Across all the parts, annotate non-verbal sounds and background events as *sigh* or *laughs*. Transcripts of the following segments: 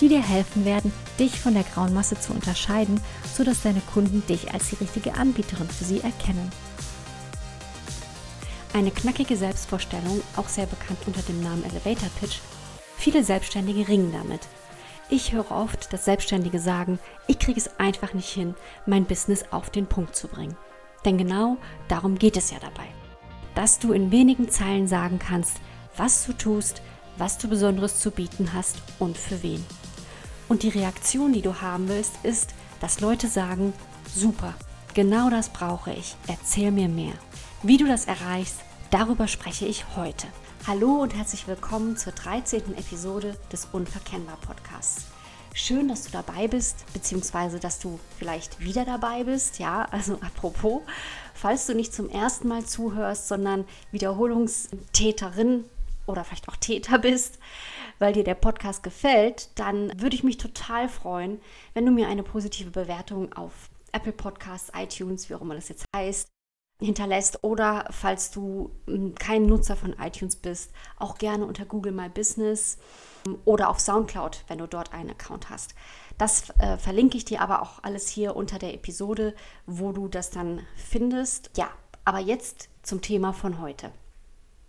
die dir helfen werden, dich von der grauen Masse zu unterscheiden, sodass deine Kunden dich als die richtige Anbieterin für sie erkennen. Eine knackige Selbstvorstellung, auch sehr bekannt unter dem Namen Elevator Pitch. Viele Selbstständige ringen damit. Ich höre oft, dass Selbstständige sagen, ich kriege es einfach nicht hin, mein Business auf den Punkt zu bringen. Denn genau darum geht es ja dabei. Dass du in wenigen Zeilen sagen kannst, was du tust, was du Besonderes zu bieten hast und für wen. Und die Reaktion, die du haben willst, ist, dass Leute sagen, super, genau das brauche ich, erzähl mir mehr. Wie du das erreichst, darüber spreche ich heute. Hallo und herzlich willkommen zur 13. Episode des Unverkennbar Podcasts. Schön, dass du dabei bist, beziehungsweise dass du vielleicht wieder dabei bist. Ja, also *laughs* apropos, falls du nicht zum ersten Mal zuhörst, sondern Wiederholungstäterin oder vielleicht auch Täter bist, weil dir der Podcast gefällt, dann würde ich mich total freuen, wenn du mir eine positive Bewertung auf Apple Podcasts, iTunes, wie auch immer das jetzt heißt, hinterlässt oder falls du hm, kein Nutzer von iTunes bist, auch gerne unter Google My Business hm, oder auf SoundCloud, wenn du dort einen Account hast. Das äh, verlinke ich dir aber auch alles hier unter der Episode, wo du das dann findest. Ja, aber jetzt zum Thema von heute.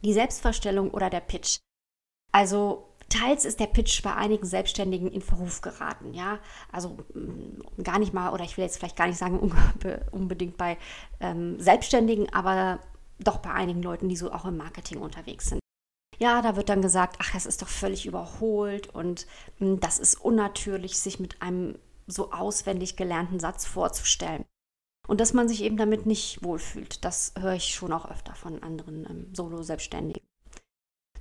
Die Selbstvorstellung oder der Pitch. Also Teils ist der Pitch bei einigen Selbstständigen in Verruf geraten, ja. Also mm, gar nicht mal, oder ich will jetzt vielleicht gar nicht sagen unbedingt bei ähm, Selbstständigen, aber doch bei einigen Leuten, die so auch im Marketing unterwegs sind. Ja, da wird dann gesagt, ach, es ist doch völlig überholt und mh, mm, das ist unnatürlich, sich mit einem so auswendig gelernten Satz vorzustellen. Und dass man sich eben damit nicht wohlfühlt, das höre ich schon auch öfter von anderen ähm, Solo-Selbstständigen.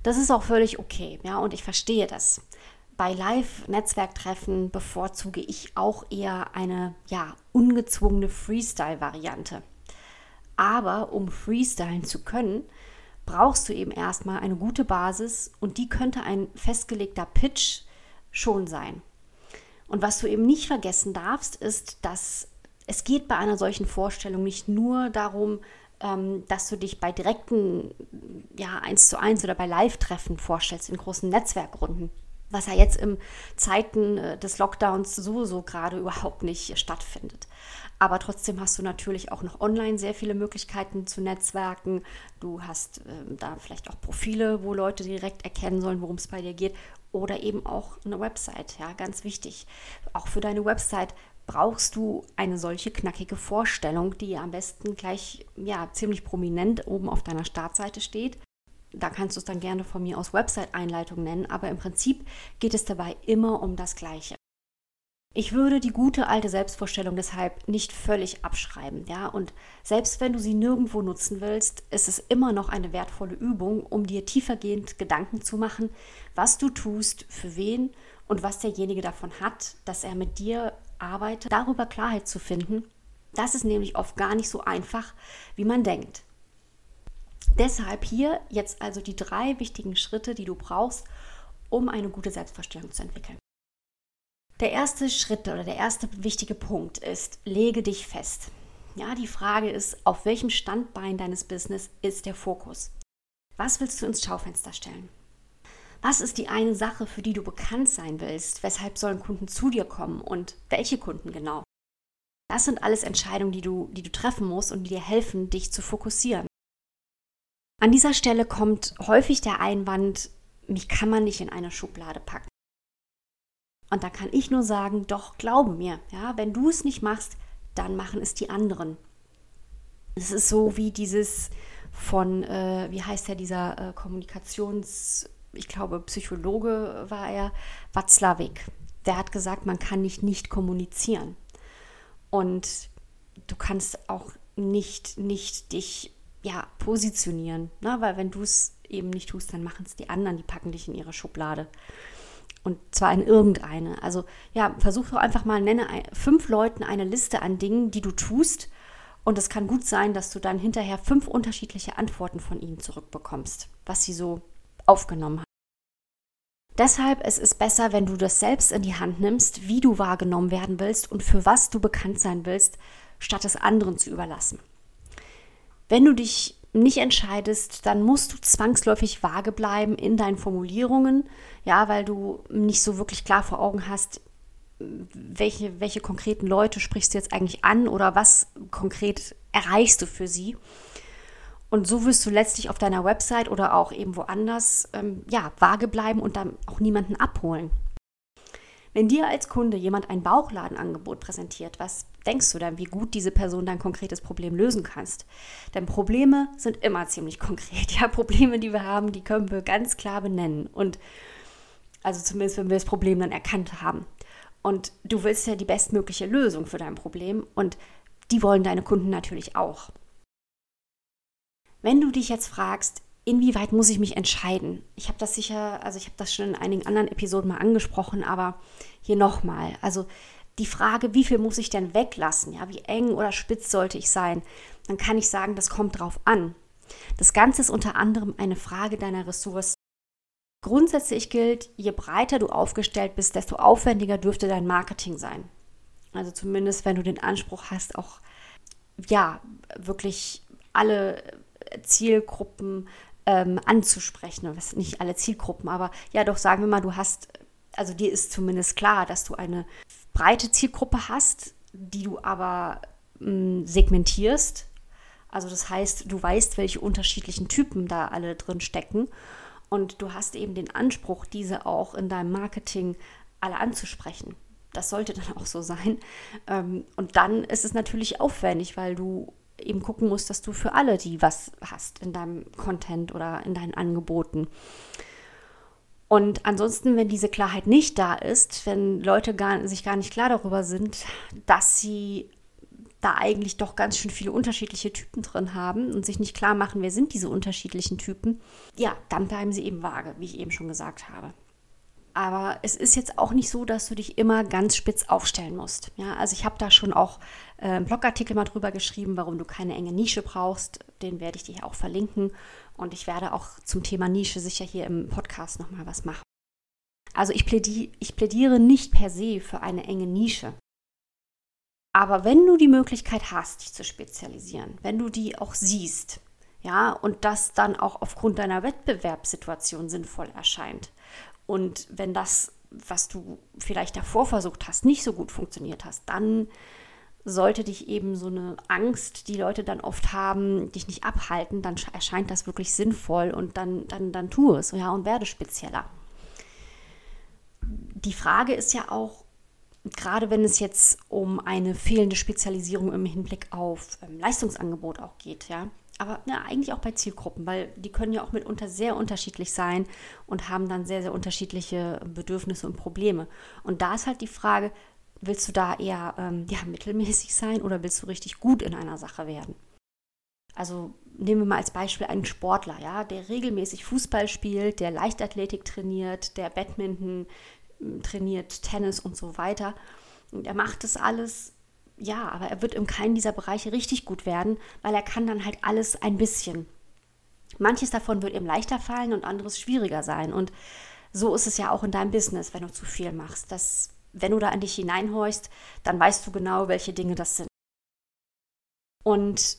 Das ist auch völlig okay, ja, und ich verstehe das. Bei Live-Netzwerktreffen bevorzuge ich auch eher eine ja, ungezwungene Freestyle-Variante. Aber um freestylen zu können, brauchst du eben erstmal eine gute Basis und die könnte ein festgelegter Pitch schon sein. Und was du eben nicht vergessen darfst, ist, dass es geht bei einer solchen Vorstellung nicht nur darum, dass du dich bei direkten, ja, eins zu eins oder bei Live-Treffen vorstellst, in großen Netzwerkrunden, was ja jetzt in Zeiten äh, des Lockdowns sowieso gerade überhaupt nicht stattfindet. Aber trotzdem hast du natürlich auch noch online sehr viele Möglichkeiten zu netzwerken. Du hast äh, da vielleicht auch Profile, wo Leute direkt erkennen sollen, worum es bei dir geht. Oder eben auch eine Website, ja, ganz wichtig. Auch für deine Website brauchst du eine solche knackige Vorstellung, die am besten gleich ja, ziemlich prominent oben auf deiner Startseite steht. Da kannst du es dann gerne von mir aus Website-Einleitung nennen, aber im Prinzip geht es dabei immer um das Gleiche. Ich würde die gute alte Selbstvorstellung deshalb nicht völlig abschreiben, ja, und selbst wenn du sie nirgendwo nutzen willst, ist es immer noch eine wertvolle Übung, um dir tiefergehend Gedanken zu machen, was du tust, für wen und was derjenige davon hat, dass er mit dir arbeitet, darüber Klarheit zu finden. Das ist nämlich oft gar nicht so einfach, wie man denkt. Deshalb hier jetzt also die drei wichtigen Schritte, die du brauchst, um eine gute Selbstvorstellung zu entwickeln. Der erste Schritt oder der erste wichtige Punkt ist, lege dich fest. Ja, die Frage ist, auf welchem Standbein deines Business ist der Fokus? Was willst du ins Schaufenster stellen? Was ist die eine Sache, für die du bekannt sein willst? Weshalb sollen Kunden zu dir kommen und welche Kunden genau? Das sind alles Entscheidungen, die du, die du treffen musst und die dir helfen, dich zu fokussieren. An dieser Stelle kommt häufig der Einwand, mich kann man nicht in eine Schublade packen. Und da kann ich nur sagen, doch, glaube mir, ja, wenn du es nicht machst, dann machen es die anderen. Es ist so wie dieses von, äh, wie heißt der, dieser äh, Kommunikations- ich glaube, Psychologe war er, Watzlawick. Der hat gesagt, man kann nicht nicht kommunizieren. Und du kannst auch nicht, nicht dich ja, positionieren. Ne? Weil wenn du es eben nicht tust, dann machen es die anderen, die packen dich in ihre Schublade. Und zwar in irgendeine. Also ja, versuch doch einfach mal, nenne fünf Leuten eine Liste an Dingen, die du tust. Und es kann gut sein, dass du dann hinterher fünf unterschiedliche Antworten von ihnen zurückbekommst, was sie so aufgenommen haben. Deshalb es ist es besser, wenn du das selbst in die Hand nimmst, wie du wahrgenommen werden willst und für was du bekannt sein willst, statt es anderen zu überlassen. Wenn du dich nicht entscheidest, dann musst du zwangsläufig vage bleiben in deinen Formulierungen, ja, weil du nicht so wirklich klar vor Augen hast, welche, welche konkreten Leute sprichst du jetzt eigentlich an oder was konkret erreichst du für sie. Und so wirst du letztlich auf deiner Website oder auch eben woanders ähm, ja, vage bleiben und dann auch niemanden abholen. Wenn dir als Kunde jemand ein Bauchladenangebot präsentiert, was denkst du dann, wie gut diese Person dein konkretes Problem lösen kannst? Denn Probleme sind immer ziemlich *laughs* konkret. Ja, Probleme, die wir haben, die können wir ganz klar benennen. Und also zumindest, wenn wir das Problem dann erkannt haben. Und du willst ja die bestmögliche Lösung für dein Problem und die wollen deine Kunden natürlich auch. Wenn du dich jetzt fragst, inwieweit muss ich mich entscheiden? Ich habe das sicher, also ich habe das schon in einigen anderen Episoden mal angesprochen, aber hier nochmal. Also die Frage, wie viel muss ich denn weglassen? Ja, wie eng oder spitz sollte ich sein? Dann kann ich sagen, das kommt drauf an. Das Ganze ist unter anderem eine Frage deiner Ressourcen. Grundsätzlich gilt, je breiter du aufgestellt bist, desto aufwendiger dürfte dein Marketing sein. Also zumindest, wenn du den Anspruch hast, auch ja, wirklich alle Zielgruppen ähm, anzusprechen. Das sind nicht alle Zielgruppen, aber ja, doch sagen wir mal, du hast, also dir ist zumindest klar, dass du eine breite Zielgruppe hast, die du aber mh, hm, segmentierst. Also das heißt, du weißt, welche unterschiedlichen Typen da alle drin stecken. Und du hast eben den Anspruch, diese auch in deinem Marketing alle anzusprechen. Das sollte dann *laughs* auch so sein. Ähm, und dann ist es natürlich aufwendig, weil du eben gucken musst, dass du für alle die was hast in deinem Content oder in deinen Angeboten. Und ansonsten, wenn diese Klarheit nicht da ist, wenn Leute gar, sich gar nicht klar darüber sind, dass sie da eigentlich doch ganz schön viele unterschiedliche Typen drin haben und sich nicht klar machen, wer sind diese unterschiedlichen Typen, ja, dann bleiben sie eben vage, wie ich eben schon gesagt habe. Aber es ist jetzt auch nicht so, dass du dich immer ganz spitz aufstellen musst. Ja, also ich habe da schon auch äh, einen Blogartikel mal drüber geschrieben, warum du keine enge Nische brauchst. Den werde ich dir auch verlinken. Und ich werde auch zum Thema Nische sicher hier im Podcast nochmal was machen. Also ich plädiere, ich plädiere nicht per se für eine enge Nische. Aber wenn du die Möglichkeit hast, dich zu spezialisieren, wenn du die auch siehst, ja, und das dann auch aufgrund deiner Wettbewerbssituation sinnvoll erscheint, und wenn das, was du vielleicht davor versucht hast, nicht so gut funktioniert hast, dann sollte dich eben so eine Angst, die Leute dann oft haben, dich nicht abhalten, dann erscheint das wirklich sinnvoll und dann, dann, dann tu es ja, und werde spezieller. Die Frage ist ja auch, gerade wenn es jetzt um eine fehlende Spezialisierung im Hinblick auf ähm, Leistungsangebot auch geht, ja, aber ja, eigentlich auch bei Zielgruppen, weil die können ja auch mitunter sehr unterschiedlich sein und haben dann sehr, sehr unterschiedliche Bedürfnisse und Probleme. Und da ist halt die Frage, willst du da eher ähm, ja, mittelmäßig sein oder willst du richtig gut in einer Sache werden? Also nehmen wir mal als Beispiel einen Sportler, ja, der regelmäßig Fußball spielt, der Leichtathletik trainiert, der Badminton hm, trainiert, Tennis und so weiter. Und er macht das alles ja, aber er wird in keinem dieser Bereiche richtig gut werden, weil er kann dann halt alles ein bisschen. Manches davon wird ihm leichter fallen und anderes schwieriger sein. Und so ist es ja auch in deinem Business, wenn du zu viel machst. Dass, wenn du da an dich hineinhorchst, dann weißt du genau, welche Dinge das sind. Und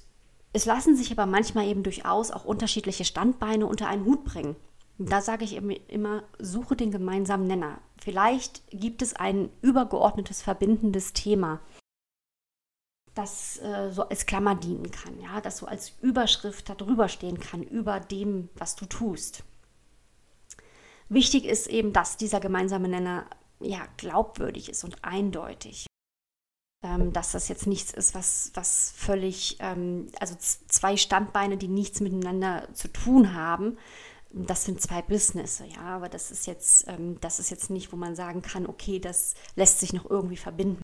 es lassen sich aber manchmal eben durchaus auch unterschiedliche Standbeine unter einen Hut bringen. Da sage ich immer, suche den gemeinsamen Nenner. Vielleicht gibt es ein übergeordnetes verbindendes Thema, das äh, so als Klammer dienen kann, ja, das so als Überschrift darüber stehen kann, über dem, was du tust. Wichtig ist eben, dass dieser gemeinsame Nenner ja glaubwürdig ist und eindeutig. Ähm, dass das jetzt nichts ist, was, was völlig, ähm, also zwei Standbeine, die nichts miteinander zu tun haben. Das sind zwei Business, ja, aber das ist jetzt, ähm, das ist jetzt nicht, wo man sagen kann, okay, das lässt sich noch irgendwie verbinden.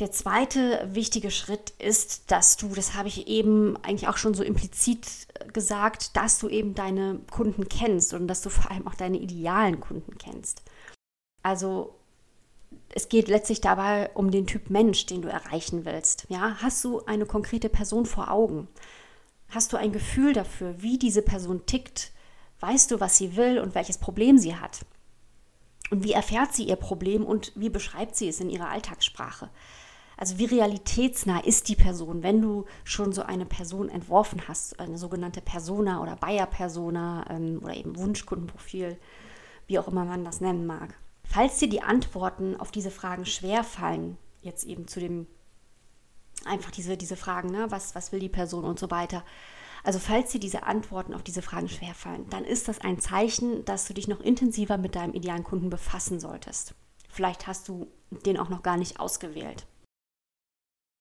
Der zweite wichtige Schritt ist, dass du, das habe ich eben eigentlich auch schon so implizit gesagt, dass du eben deine Kunden kennst und dass du vor allem auch deine idealen Kunden kennst. Also es geht letztlich dabei um den Typ Mensch, den du erreichen willst. Ja, hast du eine konkrete Person vor Augen? Hast du ein Gefühl dafür, wie diese Person tickt? Weißt du, was sie will und welches Problem sie hat? Und wie erfährt sie ihr Problem und wie beschreibt sie es in ihrer Alltagssprache? Also wie realitätsnah ist die Person, wenn du schon so eine Person entworfen hast, eine sogenannte Persona oder Bayer-Persona ähm, oder eben Wunschkundenprofil, wie auch immer man das nennen mag. Falls dir die Antworten auf diese Fragen schwer fallen, jetzt eben zu dem, einfach diese, diese Fragen, ne, was, was will die Person und so weiter, also falls dir diese Antworten auf diese Fragen schwerfallen, dann ist das ein Zeichen, dass du dich noch intensiver mit deinem idealen Kunden befassen solltest. Vielleicht hast du den auch noch gar nicht ausgewählt.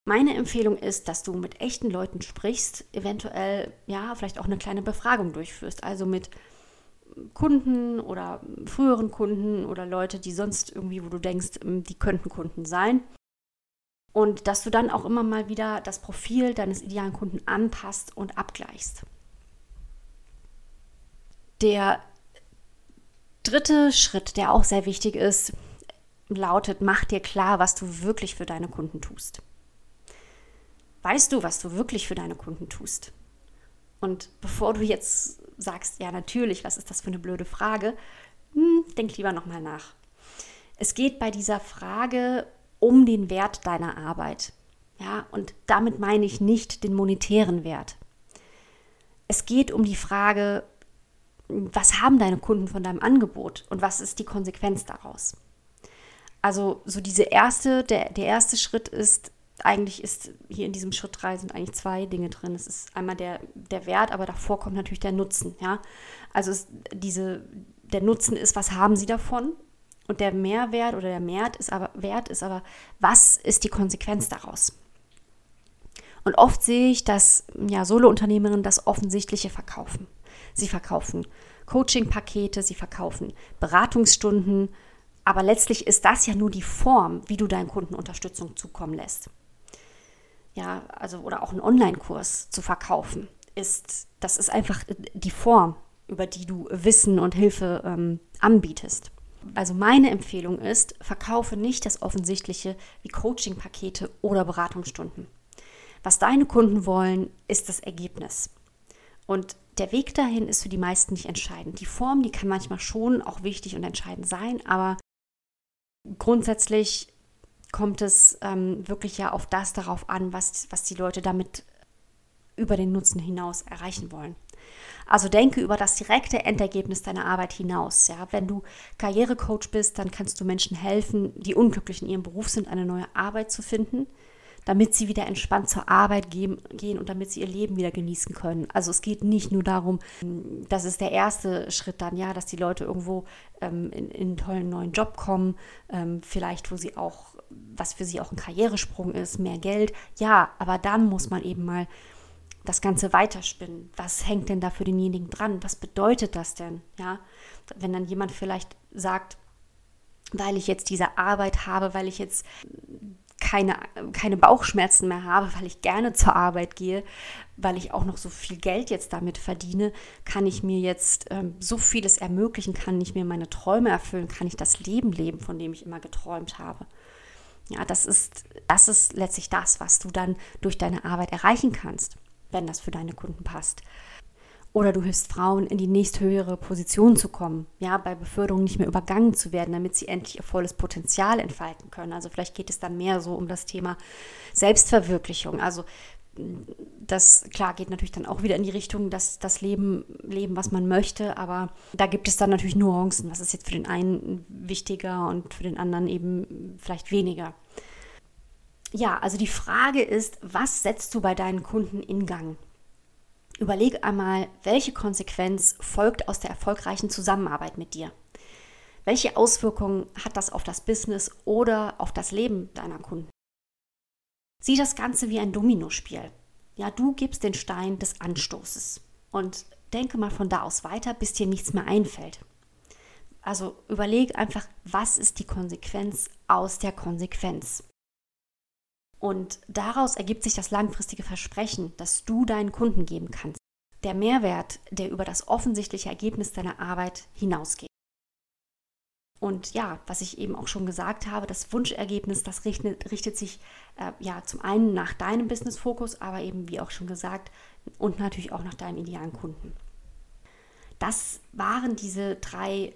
Meine Empfehlung ist, dass du mit echten Leuten sprichst, eventuell ja, vielleicht auch eine kleine Befragung durchführst, also mit Kunden oder früheren Kunden oder Leute, die sonst irgendwie, wo du denkst, hm, die könnten Kunden sein. Und dass du dann auch immer mal wieder das Profil deines idealen Kunden anpasst und abgleichst. Der dritte Schritt, der auch sehr wichtig ist, lautet, mach dir klar, was du wirklich für deine Kunden tust. Weißt du, was du wirklich für deine Kunden tust? Und bevor du jetzt sagst, ja natürlich, was ist das für eine blöde Frage, hm, denk lieber nochmal nach. Es geht bei dieser Frage um den Wert deiner Arbeit. Ja, und damit meine ich nicht den monetären Wert. Es geht um die Frage, was haben deine Kunden von deinem Angebot und was ist die Konsequenz daraus? Also so diese erste, der, der erste Schritt ist, eigentlich ist hier in diesem Schritt 3 sind eigentlich zwei Dinge drin. Es ist einmal der, der Wert, aber davor kommt natürlich der Nutzen. Ja? Also es, diese, der Nutzen ist, was haben sie davon? Und der Mehrwert oder der Wert ist aber, Wert ist aber, was ist die Konsequenz daraus? Und oft sehe ich, dass ja, Solo-Unternehmerinnen das Offensichtliche verkaufen. Sie verkaufen Coaching-Pakete, sie verkaufen Beratungsstunden, aber letztlich ist das ja nur die Form, wie du deinen Kunden Unterstützung zukommen lässt. Ja, also oder auch einen Online-Kurs zu verkaufen, ist das ist einfach die Form, über die du Wissen und Hilfe ähm, anbietest. Also meine Empfehlung ist, verkaufe nicht das Offensichtliche wie Coaching-Pakete oder Beratungsstunden. Was deine Kunden wollen, ist das Ergebnis. Und der Weg dahin ist für die meisten nicht entscheidend. Die Form, die kann manchmal schon auch wichtig und entscheidend sein, aber grundsätzlich kommt es ähm, wirklich ja auf das darauf an, was, was die Leute damit über den Nutzen hinaus erreichen wollen. Also denke über das direkte Endergebnis deiner Arbeit hinaus. Ja? Wenn du Karrierecoach bist, dann kannst du Menschen helfen, die unglücklich in ihrem Beruf sind, eine neue Arbeit zu finden, damit sie wieder entspannt zur Arbeit gehen, und damit sie ihr Leben wieder genießen können. Also es geht nicht nur darum, das ist der erste Schritt dann, ja, dass die Leute irgendwo ähm, in, in, einen tollen neuen Job kommen, ähm, vielleicht wo sie auch, was für sie auch ein Karrieresprung ist, mehr Geld. Ja, aber dann muss man eben mal das Ganze weiterspinnen. Was hängt denn da für denjenigen dran? Was bedeutet das denn? Ja, wenn dann jemand vielleicht sagt, weil ich jetzt diese Arbeit habe, weil ich jetzt keine, keine Bauchschmerzen mehr habe, weil ich gerne zur Arbeit gehe, weil ich auch noch so viel Geld jetzt damit verdiene, kann ich mir jetzt ähm, so vieles ermöglichen, kann ich mir meine Träume erfüllen, kann ich das Leben leben, von dem ich immer geträumt habe. Ja, das ist, das ist letztlich das, was du dann durch deine Arbeit erreichen kannst wenn das für deine Kunden passt. Oder du hilfst Frauen, in die nächsthöhere Position zu kommen, ja, bei Beförderung nicht mehr übergangen zu werden, damit sie endlich ihr volles Potenzial entfalten können. Also vielleicht geht es dann mehr so um das Thema Selbstverwirklichung. Also das, klar, geht natürlich dann auch wieder in die Richtung, dass das Leben, Leben, was man möchte, aber da gibt es dann natürlich Nuancen. Was ist jetzt für den einen wichtiger und für den anderen eben vielleicht weniger ja, also die Frage ist, was setzt du bei deinen Kunden in Gang? Überleg einmal, welche Konsequenz folgt aus der erfolgreichen Zusammenarbeit mit dir? Welche Auswirkungen hat das auf das Business oder auf das Leben deiner Kunden? Sieh das Ganze wie ein Dominospiel. Ja, du gibst den Stein des Anstoßes und denke mal von da aus weiter, bis dir nichts mehr einfällt. Also überleg einfach, was ist die Konsequenz aus der Konsequenz? Und daraus ergibt sich das langfristige Versprechen, das du deinen Kunden geben kannst. Der Mehrwert, der über das offensichtliche Ergebnis deiner Arbeit hinausgeht. Und ja, was ich eben auch schon gesagt habe, das Wunschergebnis, das richtet, richtet sich äh, ja zum einen nach deinem Business-Fokus, aber eben wie auch schon gesagt und natürlich auch nach deinem idealen Kunden. Das waren diese drei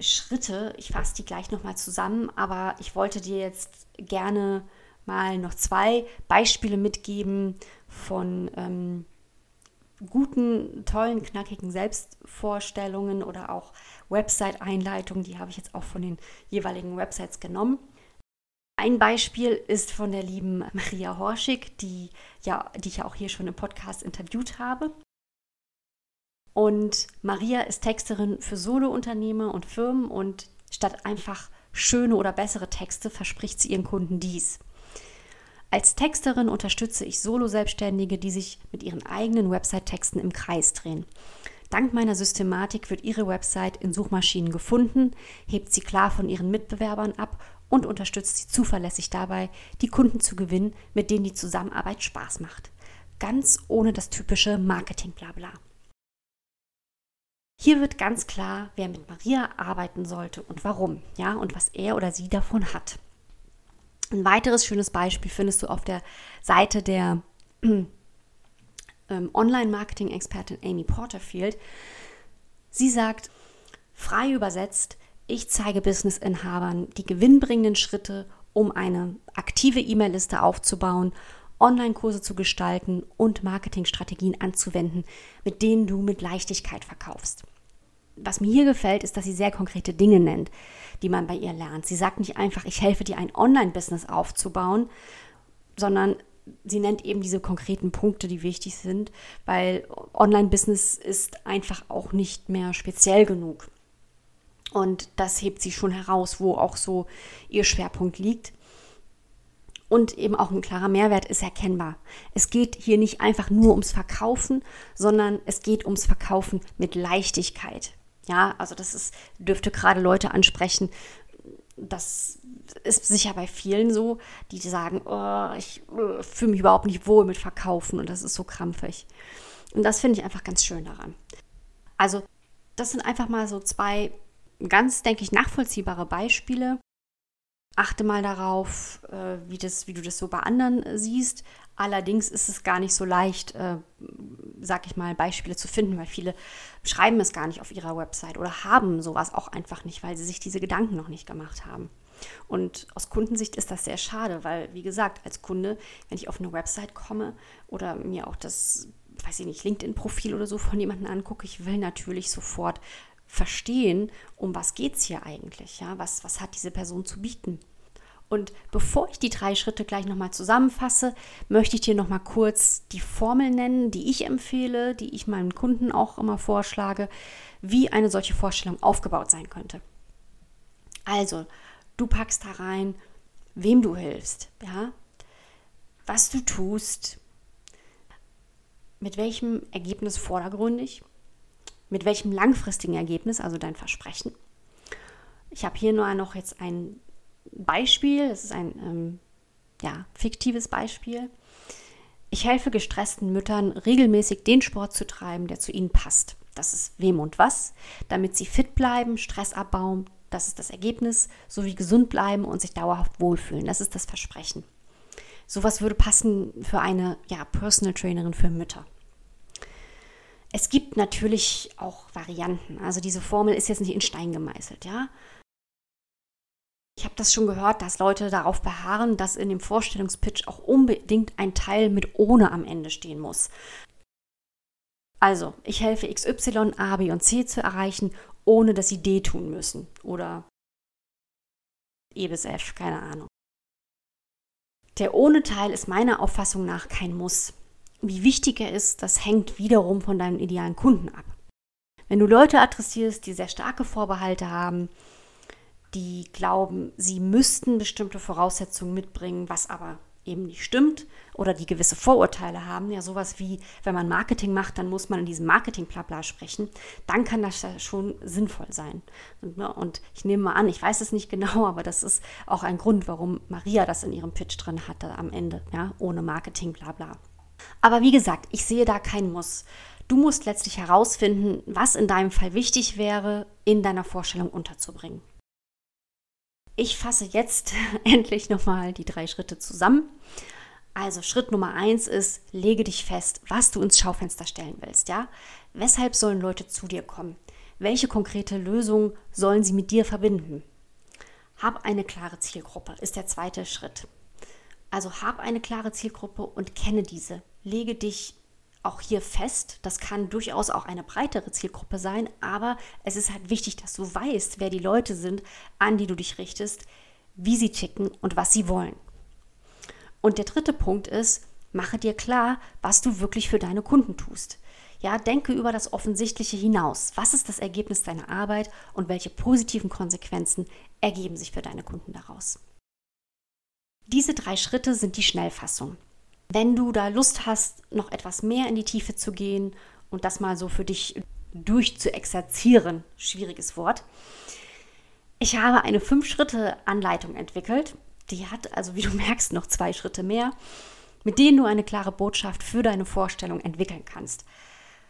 Schritte. Ich fasse die gleich nochmal zusammen, aber ich wollte dir jetzt gerne mal noch zwei Beispiele mitgeben von ähm, guten, tollen, knackigen Selbstvorstellungen oder auch Website-Einleitungen. Die habe ich jetzt auch von den jeweiligen Websites genommen. Ein Beispiel ist von der lieben Maria Horschig, die, ja, die ich ja auch hier schon im Podcast interviewt habe. Und Maria ist Texterin für Solo-Unternehmer und Firmen und statt einfach schöne oder bessere Texte verspricht sie ihren Kunden dies. Als Texterin unterstütze ich Solo-Selbstständige, die sich mit ihren eigenen Website-Texten im Kreis drehen. Dank meiner Systematik wird Ihre Website in Suchmaschinen gefunden, hebt sie klar von ihren Mitbewerbern ab und unterstützt sie zuverlässig dabei, die Kunden zu gewinnen, mit denen die Zusammenarbeit Spaß macht. Ganz ohne das typische Marketing-Blabla. Hier wird ganz klar, wer mit Maria arbeiten sollte und warum, ja, und was er oder sie davon hat. Ein weiteres schönes Beispiel findest du auf der Seite der ähm, Online-Marketing-Expertin Amy Porterfield. Sie sagt, frei übersetzt, ich zeige Business-Inhabern die gewinnbringenden Schritte, um eine aktive E-Mail-Liste aufzubauen, Online-Kurse zu gestalten und Marketingstrategien anzuwenden, mit denen du mit Leichtigkeit verkaufst was mir hier gefällt, ist, dass sie sehr konkrete Dinge nennt, die man bei ihr lernt. Sie sagt nicht einfach, ich helfe dir ein Online-Business aufzubauen, sondern sie nennt eben diese konkreten Punkte, die wichtig sind, weil Online-Business ist einfach auch nicht mehr speziell genug. Und das hebt sie schon heraus, wo auch so ihr Schwerpunkt liegt. Und eben auch ein klarer Mehrwert ist erkennbar. Es geht hier nicht einfach nur ums Verkaufen, sondern es geht ums Verkaufen mit Leichtigkeit. Ja, also das ist, dürfte gerade Leute ansprechen. Das ist sicher bei vielen so, die sagen, oh, ich uh, fühle mich überhaupt nicht wohl mit Verkaufen und das ist so krampfig. Und das finde ich einfach ganz schön daran. Also, das sind einfach mal so zwei ganz, denke ich, nachvollziehbare Beispiele. Achte mal darauf, äh, wie, das, wie du das so bei anderen siehst. Allerdings ist es gar nicht so leicht, äh, sag ich mal, Beispiele zu finden, weil viele schreiben es gar nicht auf ihrer Website oder haben sowas auch einfach nicht, weil sie sich diese Gedanken noch nicht gemacht haben. Und aus Kundensicht ist das sehr schade, weil, wie gesagt, als Kunde, wenn ich auf eine Website komme oder mir auch das, weiß ich nicht, LinkedIn-Profil oder so von jemandem angucke, ich will natürlich sofort verstehen, um was geht es hier eigentlich, ja, was, was hat diese Person zu bieten. Und bevor ich die drei Schritte gleich nochmal zusammenfasse, möchte ich dir nochmal kurz die Formel nennen, die ich empfehle, die ich meinen Kunden auch immer vorschlage, wie eine solche Vorstellung aufgebaut sein könnte. Also, du packst da rein, wem du hilfst, ja, was du tust, mit welchem Ergebnis vordergründig, mit welchem langfristigen Ergebnis, also dein Versprechen. Ich habe hier nur noch jetzt ein Beispiel, das ist ein ähm, ja, fiktives Beispiel. Ich helfe gestressten Müttern, regelmäßig den Sport zu treiben, der zu ihnen passt. Das ist wem und was, damit sie fit bleiben, Stress abbauen. Das ist das Ergebnis, sowie gesund bleiben und sich dauerhaft wohlfühlen. Das ist das Versprechen. Sowas würde passen für eine ja, Personal Trainerin für Mütter. Es gibt natürlich auch Varianten. Also diese Formel ist jetzt nicht in Stein gemeißelt, ja. Ich habe das schon gehört, dass Leute darauf beharren, dass in dem Vorstellungspitch auch unbedingt ein Teil mit ohne am Ende stehen muss. Also, ich helfe XY, A, B und C zu erreichen, ohne dass sie D tun müssen. Oder E bis F, keine Ahnung. Der ohne Teil ist meiner Auffassung nach kein Muss. Wie wichtig er ist, das hängt wiederum von deinem idealen Kunden ab. Wenn du Leute adressierst, die sehr starke Vorbehalte haben, die glauben, sie müssten bestimmte Voraussetzungen mitbringen, was aber eben nicht stimmt oder die gewisse Vorurteile haben, ja sowas wie, wenn man Marketing macht, dann muss man in diesem Marketing-Blabla sprechen, dann kann das schon sinnvoll sein. Und, ne, und, ich nehme mal an, ich weiß es nicht genau, aber das ist auch ein Grund, warum Maria das in ihrem Pitch drin hatte am Ende, ja, ohne Marketing-Blabla. Aber wie gesagt, ich sehe da kein Muss. Du musst letztlich herausfinden, was in deinem Fall wichtig wäre, in deiner Vorstellung unterzubringen. Ich fasse jetzt *laughs* endlich nochmal die drei Schritte zusammen. Also Schritt Nummer eins ist, lege dich fest, was du ins Schaufenster stellen willst. Ja? Weshalb sollen Leute zu dir kommen? Welche konkrete Lösung sollen sie mit dir verbinden? Hab eine klare Zielgruppe, ist der zweite Schritt. Also hab eine klare Zielgruppe und kenne diese. Lege dich auch hier fest. Das kann durchaus auch eine breitere Zielgruppe sein, aber es ist halt wichtig, dass du weißt, wer die Leute sind, an die du dich richtest, wie sie ticken und was sie wollen. Und der dritte Punkt ist, mache dir klar, was du wirklich für deine Kunden tust. Ja, denke über das Offensichtliche hinaus. Was ist das Ergebnis deiner Arbeit und welche positiven Konsequenzen ergeben sich für deine Kunden daraus? Diese drei Schritte sind die Schnellfassung. Wenn du da Lust hast, noch etwas mehr in die Tiefe zu gehen und das mal so für dich durchzuexerzieren, schwieriges Wort, ich habe eine Fünf-Schritte-Anleitung entwickelt. Die hat also, wie du *laughs* merkst, noch zwei Schritte mehr, mit denen du eine klare Botschaft für deine Vorstellung entwickeln kannst.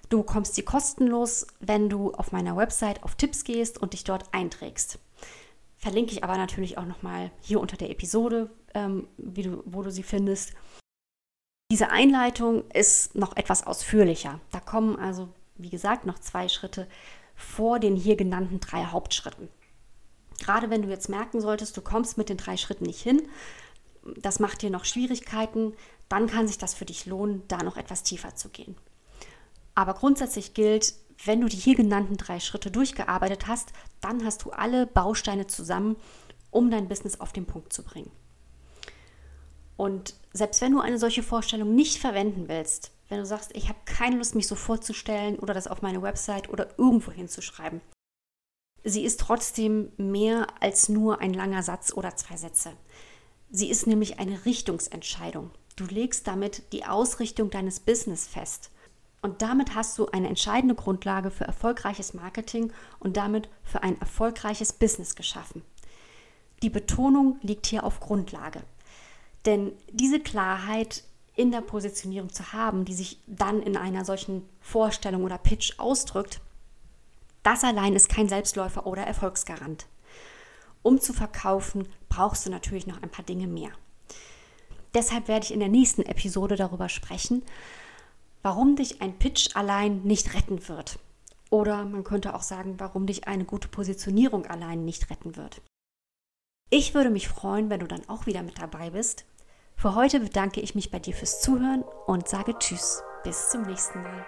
Du bekommst sie kostenlos, wenn du auf meiner Website auf Tipps gehst und dich dort einträgst. Verlinke ich aber natürlich auch nochmal hier unter der Episode, ähm, du, wo du sie findest. Diese Einleitung ist noch etwas ausführlicher. Da kommen also, wie gesagt, noch zwei Schritte vor den hier genannten drei Hauptschritten. Gerade wenn du jetzt merken solltest, du kommst mit den drei Schritten nicht hin, das macht dir noch Schwierigkeiten, dann kann sich das für dich lohnen, da noch etwas tiefer zu gehen. Aber grundsätzlich gilt, wenn du die hier genannten drei Schritte durchgearbeitet hast, dann hast du alle Bausteine zusammen, um dein Business auf den Punkt zu bringen. Und selbst wenn du eine solche Vorstellung nicht verwenden willst, wenn du sagst, ich habe keine Lust, mich so vorzustellen oder das auf meine Website oder irgendwo hinzuschreiben, sie ist trotzdem mehr als nur ein langer Satz oder zwei Sätze. Sie ist nämlich eine Richtungsentscheidung. Du legst damit die Ausrichtung deines Business fest. Und damit hast du eine entscheidende Grundlage für erfolgreiches Marketing und damit für ein erfolgreiches Business geschaffen. Die Betonung liegt hier auf Grundlage. Denn diese Klarheit in der Positionierung zu haben, die sich dann in einer solchen Vorstellung oder Pitch ausdrückt, das allein ist kein Selbstläufer oder Erfolgsgarant. Um zu verkaufen, brauchst du natürlich noch ein paar Dinge mehr. Deshalb werde ich in der nächsten Episode darüber sprechen, warum dich ein Pitch allein nicht retten wird. Oder man könnte auch sagen, warum dich eine gute Positionierung allein nicht retten wird. Ich würde mich freuen, wenn du dann auch wieder mit dabei bist für heute bedanke ich mich bei dir fürs Zuhören und sage Tschüss. Bis zum nächsten Mal.